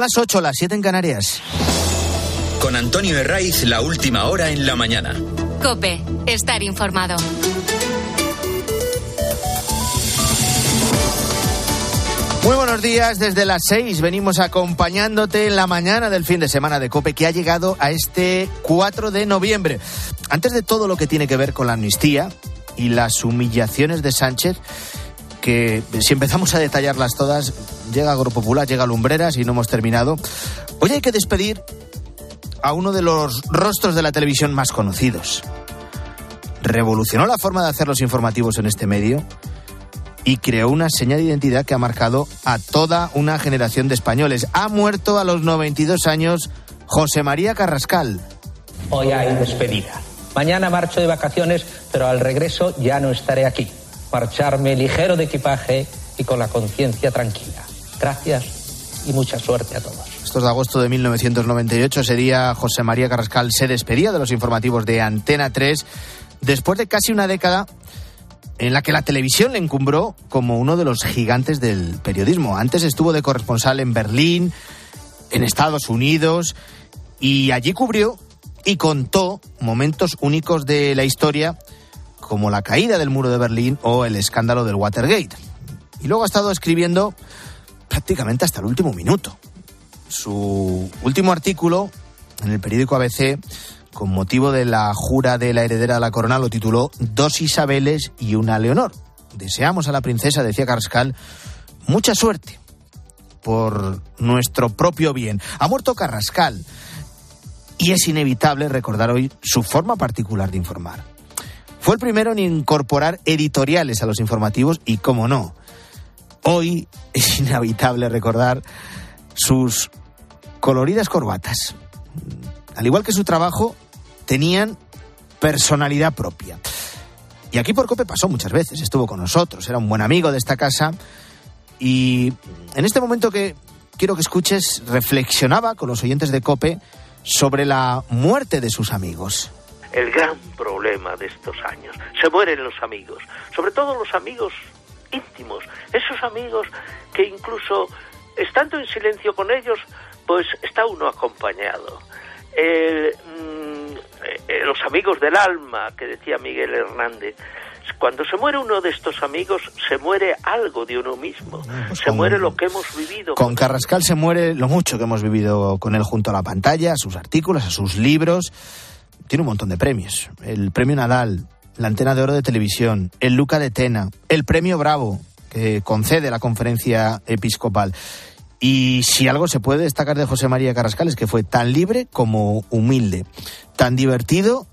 Son las 8, las 7 en Canarias. Con Antonio Herraiz, la última hora en la mañana. Cope, estar informado. Muy buenos días, desde las 6 venimos acompañándote en la mañana del fin de semana de Cope que ha llegado a este 4 de noviembre. Antes de todo lo que tiene que ver con la amnistía y las humillaciones de Sánchez, que si empezamos a detallarlas todas, llega Agropopular, llega Lumbreras y no hemos terminado. Hoy hay que despedir a uno de los rostros de la televisión más conocidos. Revolucionó la forma de hacer los informativos en este medio y creó una señal de identidad que ha marcado a toda una generación de españoles. Ha muerto a los 92 años José María Carrascal. Hoy hay despedida. Mañana marcho de vacaciones, pero al regreso ya no estaré aquí. Marcharme ligero de equipaje y con la conciencia tranquila. Gracias y mucha suerte a todos. Estos de agosto de 1998, ese día José María Carrascal se despedía de los informativos de Antena 3 después de casi una década en la que la televisión le encumbró como uno de los gigantes del periodismo. Antes estuvo de corresponsal en Berlín, en Estados Unidos, y allí cubrió y contó momentos únicos de la historia, como la caída del muro de Berlín o el escándalo del Watergate. Y luego ha estado escribiendo prácticamente hasta el último minuto. Su último artículo en el periódico ABC con motivo de la jura de la heredera de la corona, lo tituló Dos Isabeles y una Leonor. Deseamos a la princesa, decía Carrascal, mucha suerte por nuestro propio bien. Ha muerto Carrascal y es inevitable recordar hoy su forma particular de informar. Fue el primero en incorporar editoriales a los informativos y, como no, hoy es inevitable recordar sus coloridas corbatas al igual que su trabajo, tenían personalidad propia. Y aquí por Cope pasó muchas veces, estuvo con nosotros, era un buen amigo de esta casa y en este momento que quiero que escuches, reflexionaba con los oyentes de Cope sobre la muerte de sus amigos. El gran problema de estos años, se mueren los amigos, sobre todo los amigos íntimos, esos amigos que incluso estando en silencio con ellos, pues está uno acompañado. Mm, eh, los amigos del alma, que decía Miguel Hernández. Cuando se muere uno de estos amigos, se muere algo de uno mismo, pues se muere lo que hemos vivido. Con Carrascal se muere lo mucho que hemos vivido con él junto a la pantalla, a sus artículos, a sus libros. Tiene un montón de premios. El premio Nadal, la antena de oro de televisión, el Luca de Tena, el premio Bravo, que concede la conferencia episcopal. Y si algo se puede destacar de José María Carrascal es que fue tan libre como humilde, tan divertido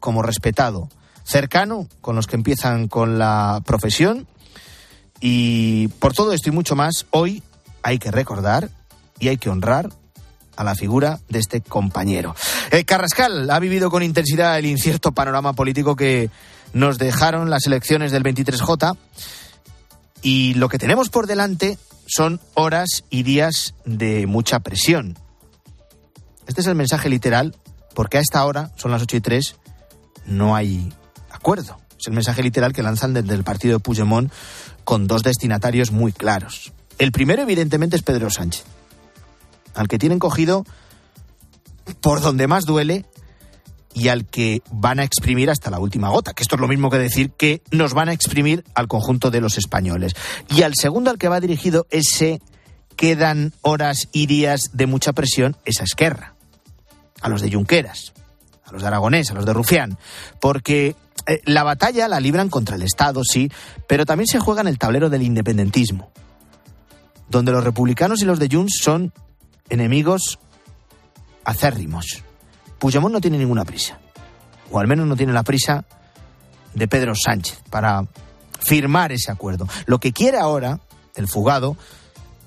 como respetado, cercano con los que empiezan con la profesión. Y por todo esto y mucho más, hoy hay que recordar y hay que honrar a la figura de este compañero. El Carrascal ha vivido con intensidad el incierto panorama político que nos dejaron las elecciones del 23J y lo que tenemos por delante son horas y días de mucha presión. Este es el mensaje literal, porque a esta hora, son las 8 y 3, no hay acuerdo. Es el mensaje literal que lanzan desde el partido de Puigdemont con dos destinatarios muy claros. El primero, evidentemente, es Pedro Sánchez, al que tienen cogido por donde más duele y al que van a exprimir hasta la última gota, que esto es lo mismo que decir que nos van a exprimir al conjunto de los españoles. Y al segundo al que va dirigido ese quedan horas y días de mucha presión, esa Esquerra, a los de Junqueras, a los de Aragonés, a los de Rufián, porque eh, la batalla la libran contra el Estado, sí, pero también se juega en el tablero del independentismo, donde los republicanos y los de Junts son enemigos acérrimos. Puigdemont no tiene ninguna prisa, o al menos no tiene la prisa de Pedro Sánchez para firmar ese acuerdo. Lo que quiere ahora, el fugado,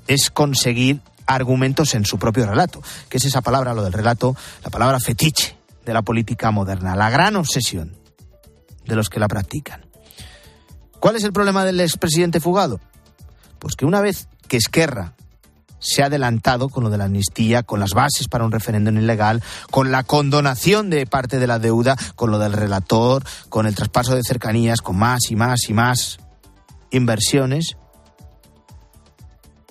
es conseguir argumentos en su propio relato, que es esa palabra, lo del relato, la palabra fetiche de la política moderna, la gran obsesión de los que la practican. ¿Cuál es el problema del expresidente fugado? Pues que una vez que Esquerra se ha adelantado con lo de la amnistía, con las bases para un referéndum ilegal, con la condonación de parte de la deuda, con lo del relator, con el traspaso de cercanías, con más y más y más inversiones.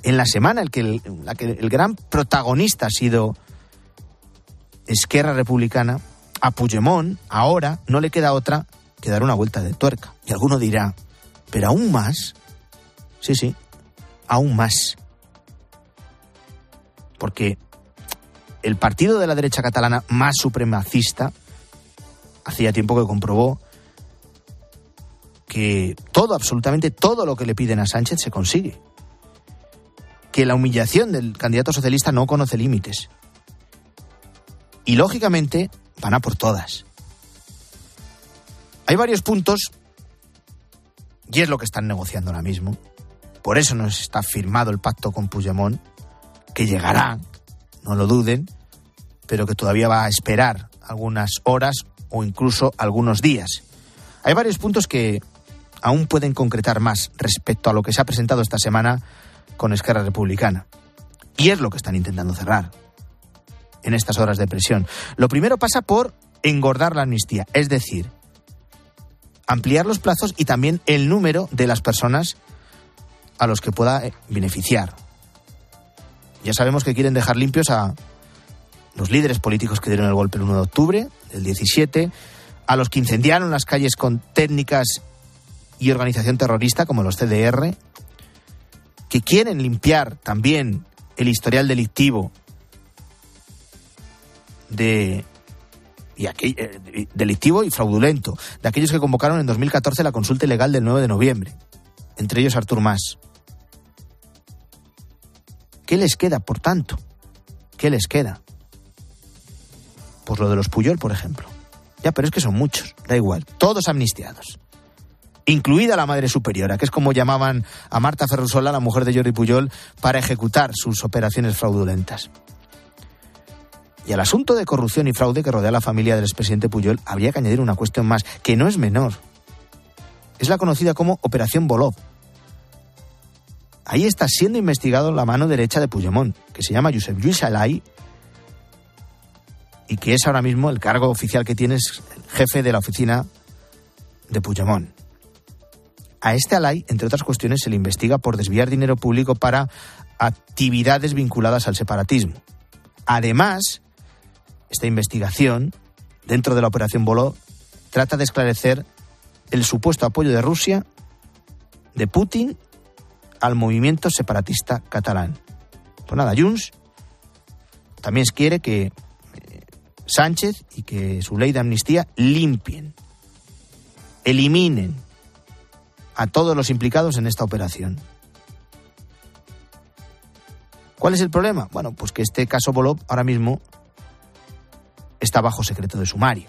en la semana en, que el, que el gran protagonista ha sido Esquerra Republicana, a Puigdemont ahora no le queda otra que dar una vuelta de tuerca. Y alguno dirá, pero aún más, sí, sí, aún más. Porque el partido de la derecha catalana más supremacista hacía tiempo que comprobó que todo, absolutamente todo lo que le piden a Sánchez se consigue. Que la humillación del candidato socialista no conoce límites. Y lógicamente van a por todas. Hay varios puntos, y es lo que están negociando ahora mismo. Por eso no está firmado el pacto con Puigdemont, que llegará, no lo duden, pero que todavía va a esperar algunas horas o incluso algunos días. Hay varios puntos que aún pueden concretar más respecto a lo que se ha presentado esta semana con Esquerra Republicana. Y es lo que están intentando cerrar en estas horas de presión. Lo primero pasa por engordar la amnistía, es decir, ampliar los plazos y también el número de las personas a los que pueda eh, beneficiar. Ya sabemos que quieren dejar limpios a los líderes políticos que dieron el golpe el 1 de octubre del 17, a los que incendiaron las calles con técnicas y organización terrorista como los CDR, que quieren limpiar también el historial delictivo de y eh, delictivo y fraudulento de aquellos que convocaron en 2014 la consulta ilegal del 9 de noviembre, entre ellos Artur Mas. ¿Qué les queda, por tanto? ¿Qué les queda? Pues lo de los Puyol, por ejemplo. Ya, pero es que son muchos, da igual, todos amnistiados incluida la Madre Superiora, que es como llamaban a Marta Ferrusola, la mujer de Jordi Puyol, para ejecutar sus operaciones fraudulentas. Y al asunto de corrupción y fraude que rodea a la familia del expresidente Puyol habría que añadir una cuestión más, que no es menor. Es la conocida como Operación Bolov. Ahí está siendo investigado la mano derecha de Puigdemont, que se llama Josep Lluís Alay, y que es ahora mismo el cargo oficial que tiene es jefe de la oficina de Puigdemont. A este Alay, entre otras cuestiones, se le investiga por desviar dinero público para actividades vinculadas al separatismo. Además, esta investigación, dentro de la Operación Boló, trata de esclarecer el supuesto apoyo de Rusia, de Putin, al movimiento separatista catalán. Pues nada, Junts también quiere que eh, Sánchez y que su ley de amnistía limpien, eliminen a todos los implicados en esta operación. ¿Cuál es el problema? Bueno, pues que este caso Bolov ahora mismo está bajo secreto de sumario.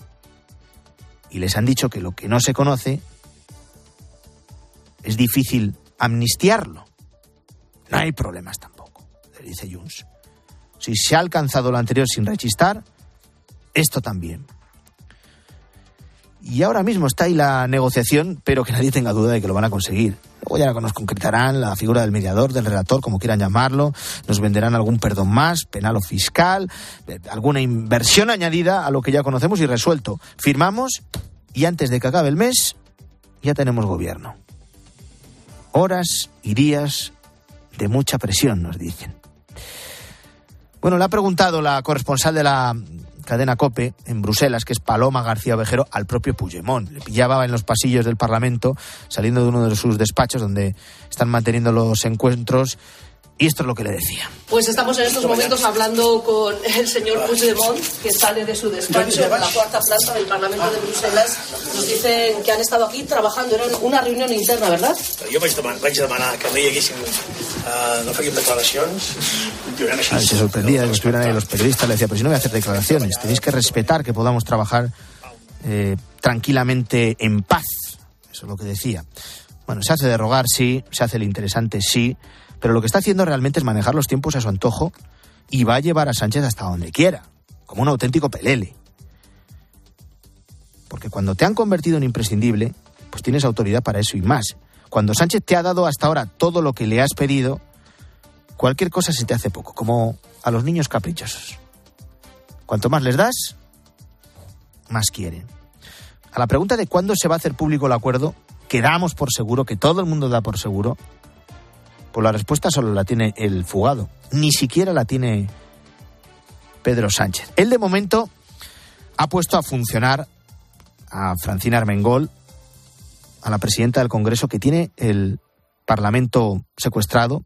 Y les han dicho que lo que no se conoce es difícil amnistiarlo. No hay problemas tampoco, le dice Junts. Si se ha alcanzado lo anterior sin rechistar, esto también. Y ahora mismo está ahí la negociación, pero que nadie tenga duda de que lo van a conseguir. Luego ya nos concretarán la figura del mediador, del relator, como quieran llamarlo. Nos venderán algún perdón más, penal o fiscal, eh, alguna inversión añadida a lo que ya conocemos y resuelto. Firmamos y antes de que acabe el mes ya tenemos gobierno. Horas y días de mucha presión, nos dicen. Bueno, le ha preguntado la corresponsal de la cadena COPE en Bruselas, que es Paloma García Ovejero, al propio Puigdemont. Le pillaba en los pasillos del Parlamento, saliendo de uno de sus despachos donde están manteniendo los encuentros. Y esto es lo que le decía. Pues estamos en estos momentos hablando con el señor Puigdemont, que sale de su despacho en la cuarta planta del Parlamento de Bruselas. Nos dicen que han estado aquí trabajando, era una reunión interna, ¿verdad? Jo vaig demanar, vaig demanar que no hi haguessin, uh, no faríem declaracions. A ver, se sorprendía de que estuvieran ahí los periodistas. Le decía, pues si no voy a hacer declaraciones, tenéis que respetar que podamos trabajar eh, tranquilamente en paz. Eso es lo que decía. Bueno, se hace de rogar, sí, se hace el interesante, sí, pero lo que está haciendo realmente es manejar los tiempos a su antojo y va a llevar a Sánchez hasta donde quiera, como un auténtico pelele. Porque cuando te han convertido en imprescindible, pues tienes autoridad para eso y más. Cuando Sánchez te ha dado hasta ahora todo lo que le has pedido, cualquier cosa se te hace poco, como a los niños caprichosos. Cuanto más les das, más quieren. A la pregunta de cuándo se va a hacer público el acuerdo, que damos por seguro, que todo el mundo da por seguro, Pues la respuesta solo la tiene el fugado. Ni siquiera la tiene Pedro Sánchez. Él de momento ha puesto a funcionar a Francina Armengol, a la presidenta del Congreso, que tiene el Parlamento secuestrado,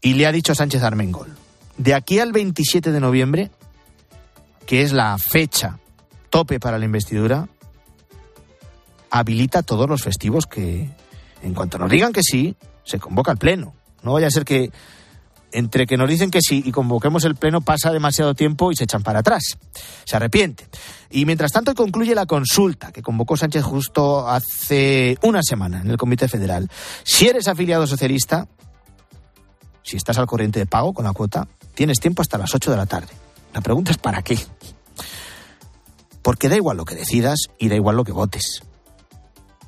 y le ha dicho a Sánchez Armengol, de aquí al 27 de noviembre, que es la fecha tope para la investidura, habilita todos los festivos que, en cuanto nos digan que sí, se convoca el Pleno. No vaya a ser que entre que nos dicen que sí y convoquemos el Pleno pasa demasiado tiempo y se echan para atrás. Se arrepiente. Y mientras tanto concluye la consulta que convocó Sánchez justo hace una semana en el Comité Federal. Si eres afiliado socialista, si estás al corriente de pago con la cuota, tienes tiempo hasta las 8 de la tarde. La pregunta es ¿para qué? Porque da igual lo que decidas y da igual lo que votes.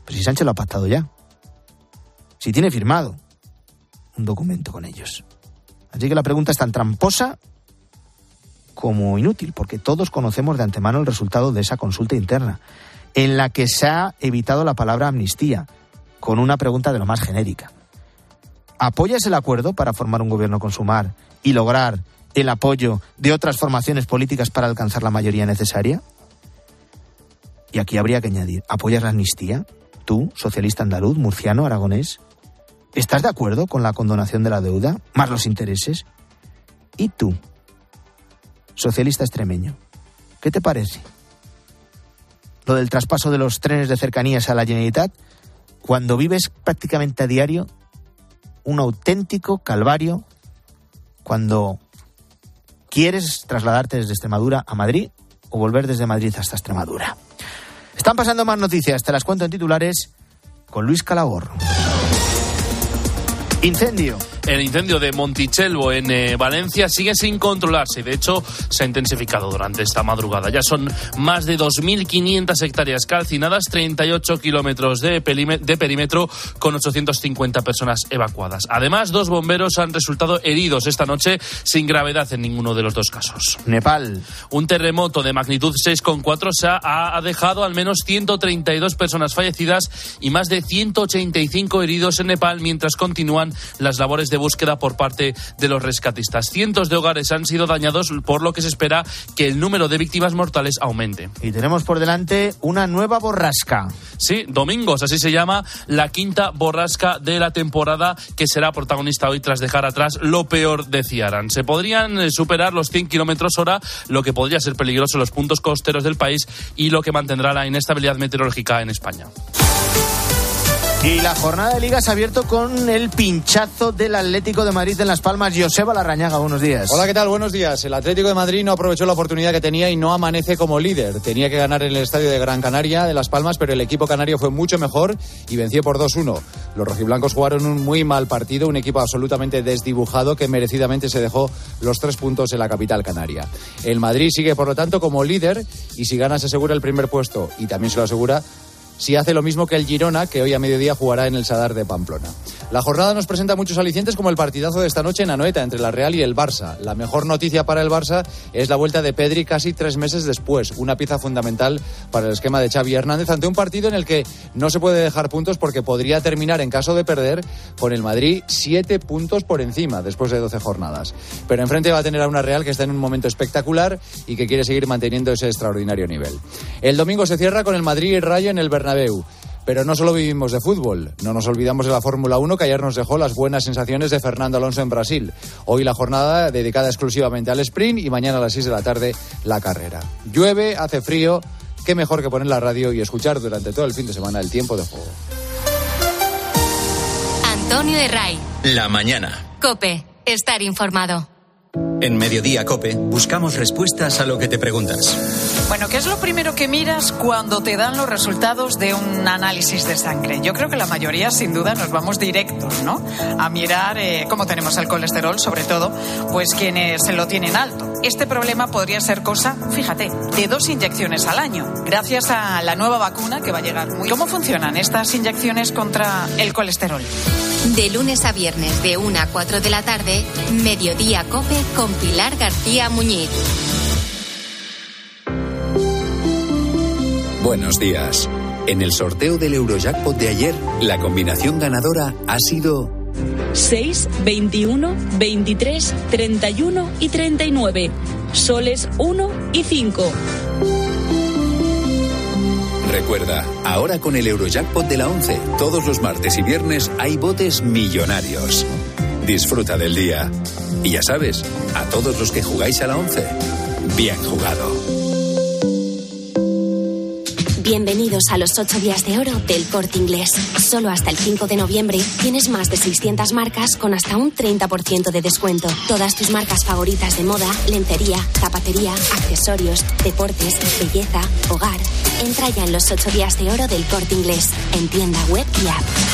Pero si Sánchez lo ha pactado ya. Si tiene firmado un documento con ellos. Así que la pregunta es tan tramposa como inútil, porque todos conocemos de antemano el resultado de esa consulta interna, en la que se ha evitado la palabra amnistía, con una pregunta de lo más genérica. ¿Apoyas el acuerdo para formar un gobierno con Sumar y lograr el apoyo de otras formaciones políticas para alcanzar la mayoría necesaria? Y aquí habría que añadir, ¿apoyas la amnistía? Tú, socialista andaluz, murciano, aragonés. ¿Estás de acuerdo con la condonación de la deuda, más los intereses? ¿Y tú, socialista extremeño, qué te parece? Lo del traspaso de los trenes de cercanías a la Generalitat, cuando vives prácticamente a diario un auténtico calvario cuando quieres trasladarte desde Extremadura a Madrid o volver desde Madrid hasta Extremadura. Están pasando más noticias, te las cuento en titulares con Luis Calabor. Incendio el incendio de Montichelvo en eh, Valencia sigue sin controlarse y de hecho se ha intensificado durante esta madrugada. Ya son más de 2.500 hectáreas calcinadas, 38 kilómetros de, de perímetro con 850 personas evacuadas. Además, dos bomberos han resultado heridos esta noche sin gravedad en ninguno de los dos casos. Nepal. Un terremoto de magnitud 6,4 se ha, ha dejado al menos 132 personas fallecidas y más de 185 heridos en Nepal mientras continúan las labores de de búsqueda por parte de los rescatistas. Cientos de hogares han sido dañados, por lo que se espera que el número de víctimas mortales aumente. Y tenemos por delante una nueva borrasca. Sí, Domingos, así se llama la quinta borrasca de la temporada que será protagonista hoy tras dejar atrás lo peor de Ciaran. Se podrían eh, superar los 100 kilómetros hora, lo que podría ser peligroso en los puntos costeros del país y lo que mantendrá la inestabilidad meteorológica en España. Y la jornada de liga se ha abierto con el pinchazo del Atlético de Madrid en Las Palmas. Joseba Larrañaga, buenos días. Hola, ¿qué tal? Buenos días. El Atlético de Madrid no aprovechó la oportunidad que tenía y no amanece como líder. Tenía que ganar en el estadio de Gran Canaria de Las Palmas, pero el equipo canario fue mucho mejor y venció por 2-1. Los rojiblancos jugaron un muy mal partido, un equipo absolutamente desdibujado que merecidamente se dejó los tres puntos en la capital canaria. El Madrid sigue, por lo tanto, como líder y si gana se asegura el primer puesto y también se lo asegura si hace lo mismo que el Girona, que hoy a mediodía jugará en el Sadar de Pamplona. La jornada nos presenta muchos alicientes como el partidazo de esta noche en Anoeta entre la Real y el Barça. La mejor noticia para el Barça es la vuelta de Pedri casi tres meses después, una pieza fundamental para el esquema de Xavi Hernández ante un partido en el que no se puede dejar puntos porque podría terminar en caso de perder con el Madrid siete puntos por encima después de 12 jornadas. Pero enfrente va a tener a una Real que está en un momento espectacular y que quiere seguir manteniendo ese extraordinario nivel. El domingo se cierra con el Madrid y Rayo en el Bernabéu. Pero no solo vivimos de fútbol, no nos olvidamos de la Fórmula 1 que ayer nos dejó las buenas sensaciones de Fernando Alonso en Brasil. Hoy la jornada dedicada exclusivamente al sprint y mañana a las 6 de la tarde la carrera. Llueve, hace frío, qué mejor que poner la radio y escuchar durante todo el fin de semana el tiempo de juego. Antonio de Ray. La mañana. Cope, estar informado. En Mediodía Cope buscamos respuestas a lo que te preguntas. Bueno, ¿qué es lo primero que miras cuando te dan los resultados de un análisis de sangre? Yo creo que la mayoría, sin duda, nos vamos directos, ¿no? A mirar eh, cómo tenemos el colesterol, sobre todo, pues quienes se lo tienen alto. Este problema podría ser cosa, fíjate, de dos inyecciones al año, gracias a la nueva vacuna que va a llegar. Muy... ¿Cómo funcionan estas inyecciones contra el colesterol? De lunes a viernes, de 1 a 4 de la tarde, Mediodía Cope con Pilar García Muñiz. Buenos días. En el sorteo del Eurojackpot de ayer, la combinación ganadora ha sido 6, 21, 23, 31 y 39. Soles 1 y 5. Recuerda, ahora con el Eurojackpot de la 11, todos los martes y viernes hay botes millonarios. Disfruta del día. Y ya sabes, a todos los que jugáis a la 11, bien jugado. Bienvenidos a los 8 días de oro del corte inglés. Solo hasta el 5 de noviembre tienes más de 600 marcas con hasta un 30% de descuento. Todas tus marcas favoritas de moda, lencería, zapatería, accesorios, deportes, belleza, hogar. Entra ya en los 8 días de oro del corte inglés, en tienda web y app.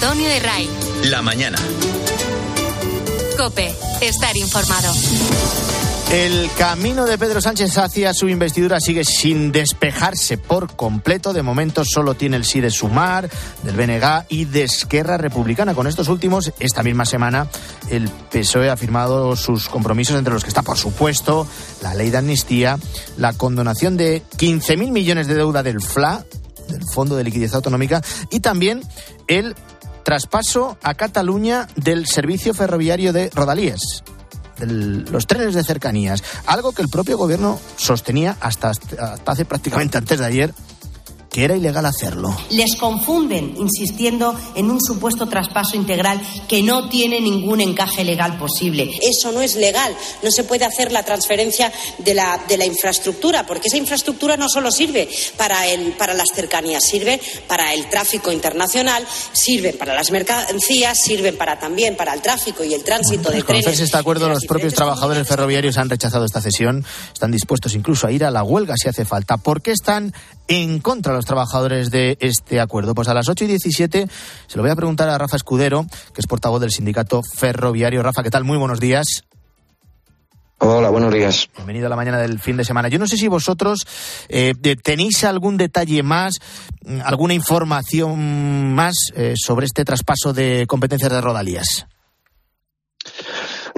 Antonio de Ray. La mañana. Cope, estar informado. El camino de Pedro Sánchez hacia su investidura sigue sin despejarse por completo. De momento solo tiene el sí de Sumar, del BNG y de Esquerra Republicana. Con estos últimos, esta misma semana, el PSOE ha firmado sus compromisos, entre los que está, por supuesto, la ley de amnistía, la condonación de 15.000 millones de deuda del FLA, del Fondo de Liquidez Autonómica, y también el traspaso a Cataluña del servicio ferroviario de Rodalíes. los trenes de cercanías, algo que el propio gobierno sostenía hasta, hasta hace prácticamente antes de ayer que era ilegal hacerlo. Les confunden insistiendo en un supuesto traspaso integral que no tiene ningún encaje legal posible. Eso no es legal. No se puede hacer la transferencia de la, de la infraestructura, porque esa infraestructura no solo sirve para, el, para las cercanías, sirve para el tráfico internacional, sirve para las mercancías, sirve para, también para el tráfico y el tránsito de trenes. Este acuerdo, los propios trabajadores ferroviarios han rechazado esta cesión. Están dispuestos incluso a ir a la huelga si hace falta. ¿Por qué están en contra de los trabajadores de este acuerdo? Pues a las 8 y 17 se lo voy a preguntar a Rafa Escudero, que es portavoz del sindicato ferroviario. Rafa, ¿qué tal? Muy buenos días. Hola, buenos días. Bienvenido a la mañana del fin de semana. Yo no sé si vosotros eh, tenéis algún detalle más, alguna información más eh, sobre este traspaso de competencias de Rodalías.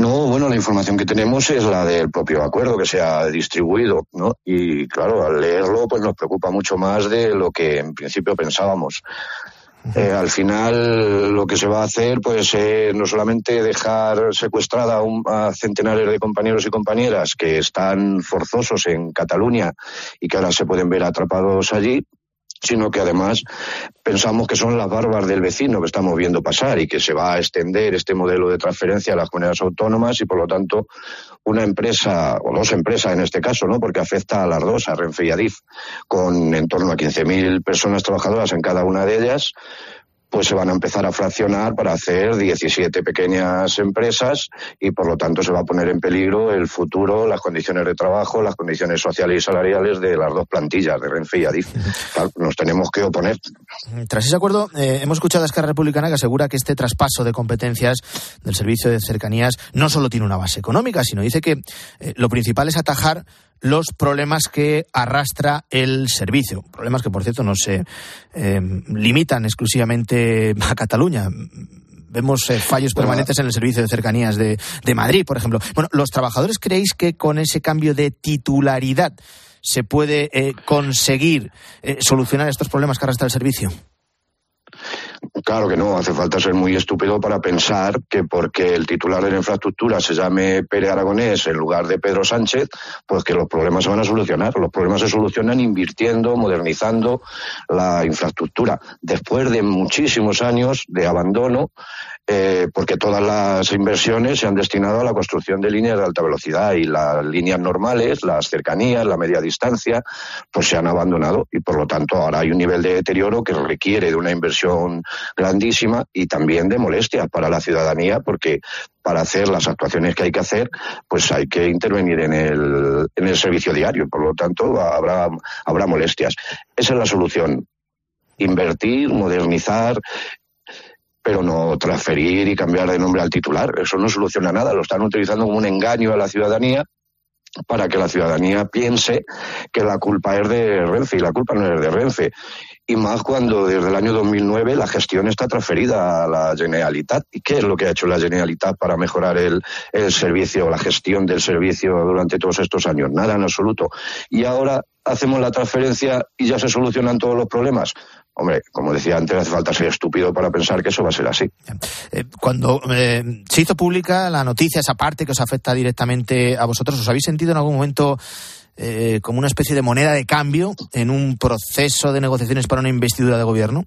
No, bueno, la información que tenemos es la del propio acuerdo que se ha distribuido, ¿no? Y claro, al leerlo, pues nos preocupa mucho más de lo que en principio pensábamos. Eh, al final lo que se va a hacer pues eh, no solamente dejar secuestrada a, un, a, centenares de compañeros y compañeras que están forzosos en Cataluña y que ahora se pueden ver atrapados allí, sino que además pensamos que son las barbas del vecino que estamos viendo pasar y que se va a extender este modelo de transferencia a las comunidades autónomas y por lo tanto una empresa o dos empresas en este caso, ¿no? Porque afecta a las dos, a Renfe y Adif, con en torno a 15.000 personas trabajadoras en cada una de ellas, pues se van a empezar a fraccionar para hacer 17 pequeñas empresas y por lo tanto se va a poner en peligro el futuro, las condiciones de trabajo, las condiciones sociales y salariales de las dos plantillas, de Renfe y Adif. Nos tenemos que oponer. Tras ese acuerdo, eh, hemos escuchado a Esquerra Republicana que asegura que este traspaso de competencias del servicio de cercanías no solo tiene una base económica, sino dice que eh, lo principal es atajar los problemas que arrastra el servicio. Problemas que, por cierto, no se eh, limitan exclusivamente a Cataluña vemos eh, fallos permanentes en el servicio de cercanías de, de, Madrid, por ejemplo. Bueno, ¿los trabajadores creéis que con ese cambio de titularidad se puede eh, conseguir eh, solucionar estos problemas que arrastra el servicio? Claro que no, hace falta ser muy estúpido para pensar que porque el titular de la infraestructura se llame Pere Aragonés en lugar de Pedro Sánchez, pues que los problemas se van a solucionar. Los problemas se solucionan invirtiendo, modernizando la infraestructura. Después de muchísimos años de abandono, eh, porque todas las inversiones se han destinado a la construcción de líneas de alta velocidad y las líneas normales, las cercanías, la media distancia, pues se han abandonado y por lo tanto ahora hay un nivel de deterioro que requiere de una inversión grandísima y también de molestias para la ciudadanía porque para hacer las actuaciones que hay que hacer, pues hay que intervenir en el, servicio diario. Por lo tanto, habrá, habrá molestias. Esa es la solución. Invertir, modernizar pero no transferir y cambiar de nombre al titular. Eso no soluciona nada, lo están utilizando como un engaño a la ciudadanía para que la ciudadanía piense que la culpa es de Renfe y la culpa no es de Renfe. Y más cuando desde el año 2009 la gestión está transferida a la Generalitat. ¿Y qué es lo que ha hecho la Generalitat para mejorar el, el servicio, la gestión del servicio durante todos estos años? Nada en absoluto. Y ahora hacemos la transferencia y ya se solucionan todos los problemas. Hombre, como decía antes, hace falta ser estúpido para pensar que eso va a ser así. Eh, cuando eh, se hizo pública la noticia, esa parte que os afecta directamente a vosotros, ¿os habéis sentido en algún momento eh, como una especie de moneda de cambio en un proceso de negociaciones para una investidura de gobierno?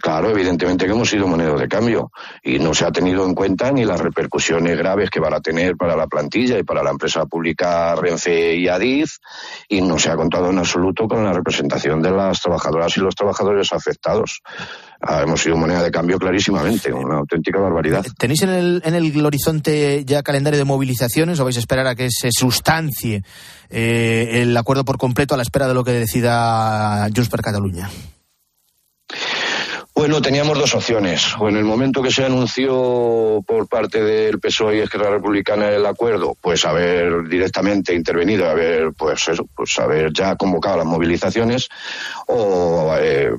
Claro, evidentemente que hemos sido moneda de cambio y no se ha tenido en cuenta ni las repercusiones graves que van a tener para la plantilla y para la empresa pública Renfe y Adif y no se ha contado en absoluto con la representación de las trabajadoras y los trabajadores afectados. Ah, hemos sido moneda de cambio clarísimamente, una auténtica barbaridad. ¿Tenéis en el, en el horizonte ya calendario de movilizaciones o vais a esperar a que se sustancie eh, el acuerdo por completo a la espera de lo que decida Junts per Cataluña? Bueno, teníamos dos opciones. O en el momento que se anunció por parte del PSOE y Esquerra Republicana el acuerdo, pues haber directamente intervenido, haber, pues eso, pues haber ya convocado las movilizaciones, o eh,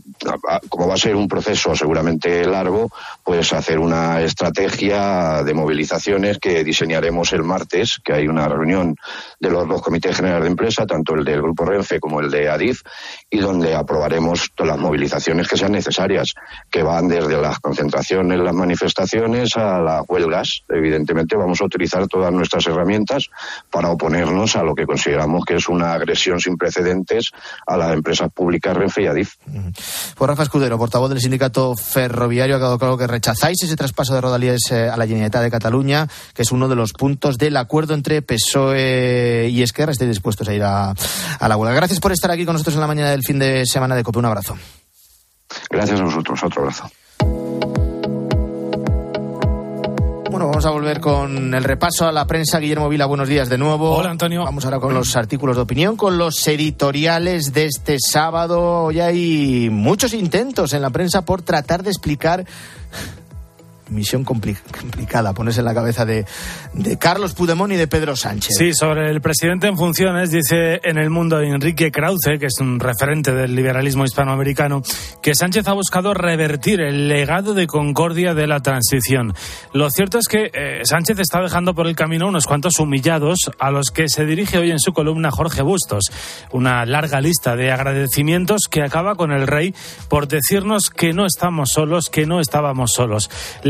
como va a ser un proceso seguramente largo, pues hacer una estrategia de movilizaciones que diseñaremos el martes, que hay una reunión de los dos comités generales de empresa, tanto el del Grupo Renfe como el de Adif, y donde aprobaremos todas las movilizaciones que sean necesarias que van desde las concentraciones, las manifestaciones a las huelgas. Evidentemente vamos a utilizar todas nuestras herramientas para oponernos a lo que consideramos que es una agresión sin precedentes a las empresas públicas Renfe y Adif. Pues Rafa Escudero, portavoz del sindicato ferroviario, ha quedado claro que rechazáis ese traspaso de Rodalíes eh, a la Generalitat de Cataluña, que es uno de los puntos del acuerdo entre PSOE y Esquerra. Estéis dispuestos a ir a, a la huelga. Gracias por estar aquí con nosotros en la mañana del fin de semana de COPE. Un abrazo. Gracias a vosotros. Otro abrazo. Bueno, vamos a volver con el repaso a la prensa. Guillermo Vila, buenos días de nuevo. Hola, Antonio. Vamos ahora con los artículos de opinión, con los editoriales de este sábado. Hoy hay muchos intentos en la prensa por tratar de explicar misión complicada, ponerse en la cabeza de, de, Carlos Pudemón y de Pedro Sánchez. Sí, sobre el presidente en funciones, dice en el mundo Enrique Krause, que es un referente del liberalismo hispanoamericano, que Sánchez ha buscado revertir el legado de concordia de la transición. Lo cierto es que eh, Sánchez está dejando por el camino unos cuantos humillados a los que se dirige hoy en su columna Jorge Bustos. Una larga lista de agradecimientos que acaba con el rey por decirnos que no estamos solos, que no estábamos solos.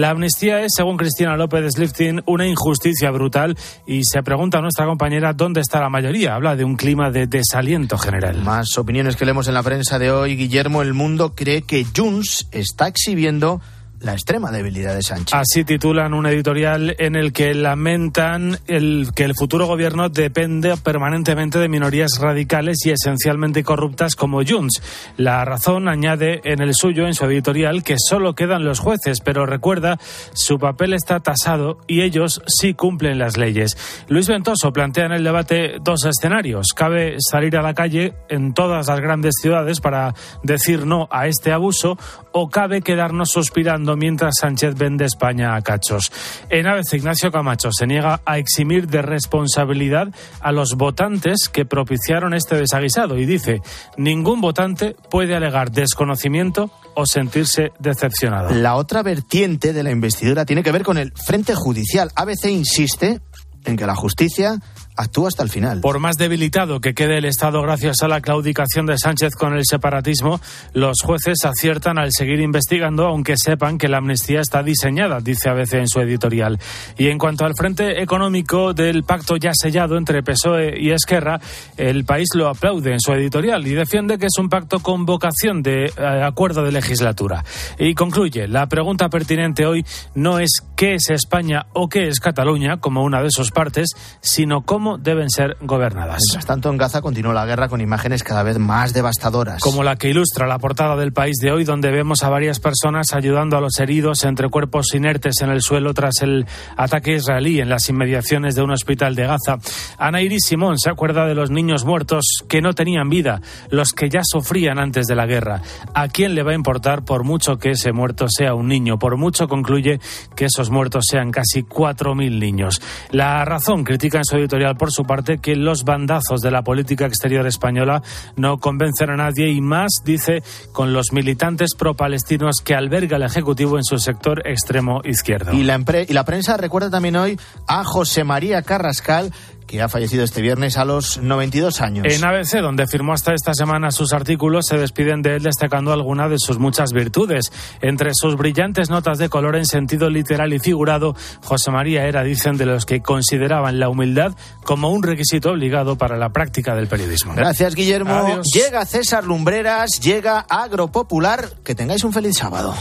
Amnistía es, según Cristina López Sliftin, una injusticia brutal y se pregunta a nuestra compañera dónde está la mayoría. Habla de un clima de desaliento general. Más opiniones que leemos en la prensa de hoy. Guillermo, el mundo cree que Junts está exhibiendo la extrema debilidad de Sánchez. Así titulan un editorial en el que lamentan el, que el futuro gobierno depende permanentemente de minorías radicales y esencialmente corruptas como Junts. La razón añade en el suyo, en su editorial, que solo quedan los jueces, pero recuerda, su papel está tasado y ellos sí cumplen las leyes. Luis Ventoso plantea en el debate dos escenarios. Cabe salir a la calle en todas las grandes ciudades para decir no a este abuso o cabe quedarnos suspirando mientras Sánchez vende España a cachos. En Aves, Ignacio Camacho se niega a eximir de responsabilidad a los votantes que propiciaron este desaguisado y dice, ningún votante puede alegar desconocimiento o sentirse decepcionado. La otra vertiente de la investidura tiene que ver con el frente judicial. ABC insiste en que la justicia actúa hasta el final. Por más debilitado que quede el Estado gracias a la claudicación de Sánchez con el separatismo, los jueces aciertan al seguir investigando, aunque sepan que la amnistía está diseñada, dice ABC en su editorial. Y en cuanto al frente económico del pacto ya sellado entre PSOE y Esquerra, el país lo aplaude en su editorial y defiende que es un pacto con vocación de eh, acuerdo de legislatura. Y concluye, la pregunta pertinente hoy no es qué es España o qué es Cataluña, como una de sus partes, sino cómo cómo deben ser gobernadas. Mientras tanto, en Gaza continúa la guerra con imágenes cada vez más devastadoras. Como la que ilustra la portada del país de hoy, donde vemos a varias personas ayudando a los heridos entre cuerpos inertes en el suelo tras el ataque israelí en las inmediaciones de un hospital de Gaza. Ana Iris Simón se acuerda de los niños muertos que no tenían vida, los que ya sufrían antes de la guerra. ¿A quién le va a importar por mucho que ese muerto sea un niño? Por mucho concluye que esos muertos sean casi 4.000 niños. La razón critica en su editorial, por su parte, que los bandazos de la política exterior española no convencen a nadie y más, dice, con los militantes pro-palestinos que alberga el Ejecutivo en su sector extremo izquierdo. Y la, y la prensa recuerda también hoy a José María Carrascal, que ha fallecido este viernes a los 92 años. En ABC, donde firmó hasta esta semana sus artículos, se despiden de él destacando algunas de sus muchas virtudes. Entre sus brillantes notas de color en sentido literal y figurado, José María era, dicen, de los que consideraban la humildad como un requisito obligado para la práctica del periodismo. Gracias, Guillermo. Llega César Lumbreras, llega Agropopular. Que tengáis un feliz sábado.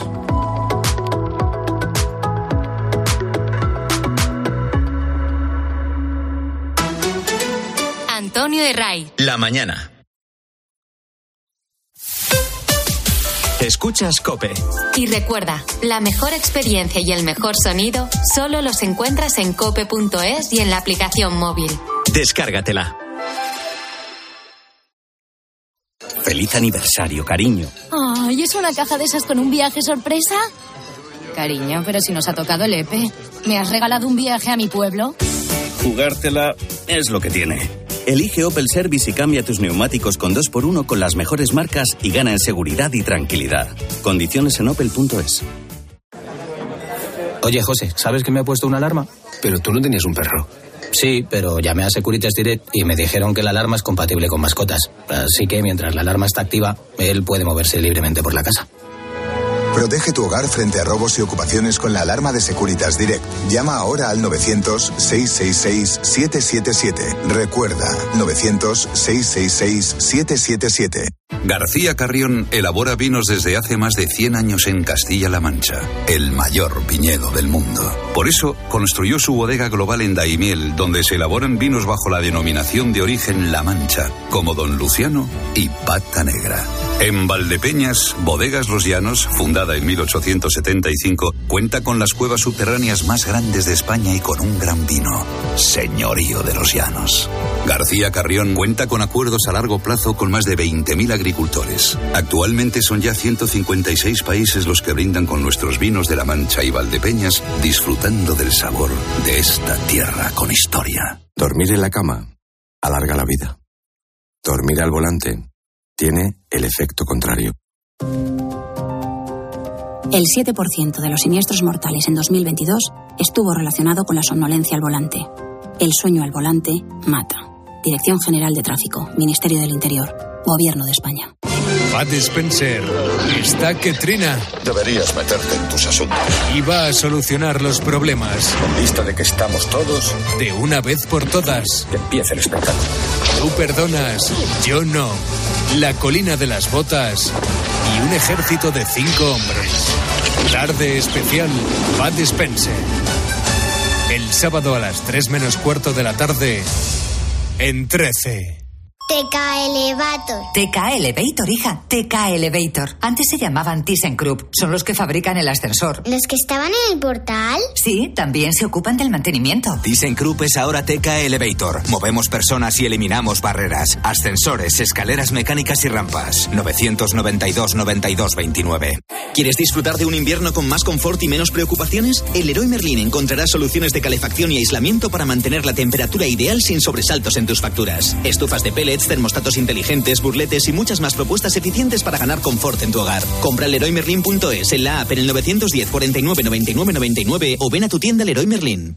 Antonio de Ray. La mañana. Escuchas Cope. Y recuerda, la mejor experiencia y el mejor sonido solo los encuentras en cope.es y en la aplicación móvil. Descárgatela. Feliz aniversario, cariño. Ay, ¿es una caja de esas con un viaje sorpresa? Cariño, pero si nos ha tocado el EPE. ¿Me has regalado un viaje a mi pueblo? Jugártela es lo que tiene. Elige Opel Service y cambia tus neumáticos con 2x1 con las mejores marcas y gana en seguridad y tranquilidad. Condiciones en opel.es. Oye, José, ¿sabes que me ha puesto una alarma? Pero tú no tenías un perro. Sí, pero llamé a Securitas Direct y me dijeron que la alarma es compatible con mascotas. Así que mientras la alarma está activa, él puede moverse libremente por la casa. Protege tu hogar frente a robos y ocupaciones con la alarma de Securitas Direct. Llama ahora al 900-666-777. Recuerda, 900-666-777. García Carrión elabora vinos desde hace más de 100 años en Castilla-La Mancha, el mayor viñedo del mundo. Por eso construyó su bodega global en Daimiel, donde se elaboran vinos bajo la denominación de origen La Mancha, como Don Luciano y Pata Negra. En Valdepeñas, Bodegas Los Llanos, fundada en 1875, cuenta con las cuevas subterráneas más grandes de España y con un gran vino, Señorío de los Llanos. García Carrión cuenta con acuerdos a largo plazo con más de 20.000 agricultores. Actualmente son ya 156 países los que brindan con nuestros vinos de La Mancha y Valdepeñas, disfrutando del sabor de esta tierra con historia. Dormir en la cama alarga la vida. Dormir al volante tiene el efecto contrario. El 7% de los siniestros mortales en 2022 estuvo relacionado con la somnolencia al volante. El sueño al volante mata. Dirección General de Tráfico, Ministerio del Interior, Gobierno de España. Bud Spencer está que trina. Deberías meterte en tus asuntos. Y va a solucionar los problemas. En vista de que estamos todos. De una vez por todas. Que empiece el espectáculo. Tú perdonas, yo no. La colina de las botas y un ejército de cinco hombres. Tarde especial, Bud Spencer. El sábado a las 3 menos cuarto de la tarde, en 13. TK Elevator. TK Elevator, hija. TK Elevator. Antes se llamaban ThyssenKrupp. Son los que fabrican el ascensor. ¿Los que estaban en el portal? Sí, también se ocupan del mantenimiento. ThyssenKrupp es ahora TK Elevator. Movemos personas y eliminamos barreras. Ascensores, escaleras mecánicas y rampas. 992 92 29. ¿Quieres disfrutar de un invierno con más confort y menos preocupaciones? En Leroy Merlin encontrarás soluciones de calefacción y aislamiento para mantener la temperatura ideal sin sobresaltos en tus facturas. Estufas de termostatos inteligentes, burletes y muchas más propuestas eficientes para ganar confort en tu hogar. Compra leroymerlin.es en la app en el 910 49 99 99 o ven a tu tienda Leroy Merlin.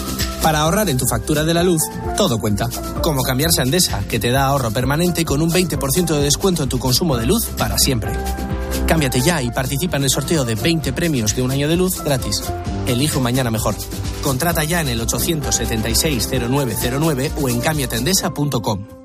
Para ahorrar en tu factura de la luz, todo cuenta. Como cambiarse a Endesa, que te da ahorro permanente con un 20% de descuento en tu consumo de luz para siempre. Cámbiate ya y participa en el sorteo de 20 premios de un año de luz gratis. Elige un mañana mejor. Contrata ya en el 876-0909 o en cambiatendesa.com.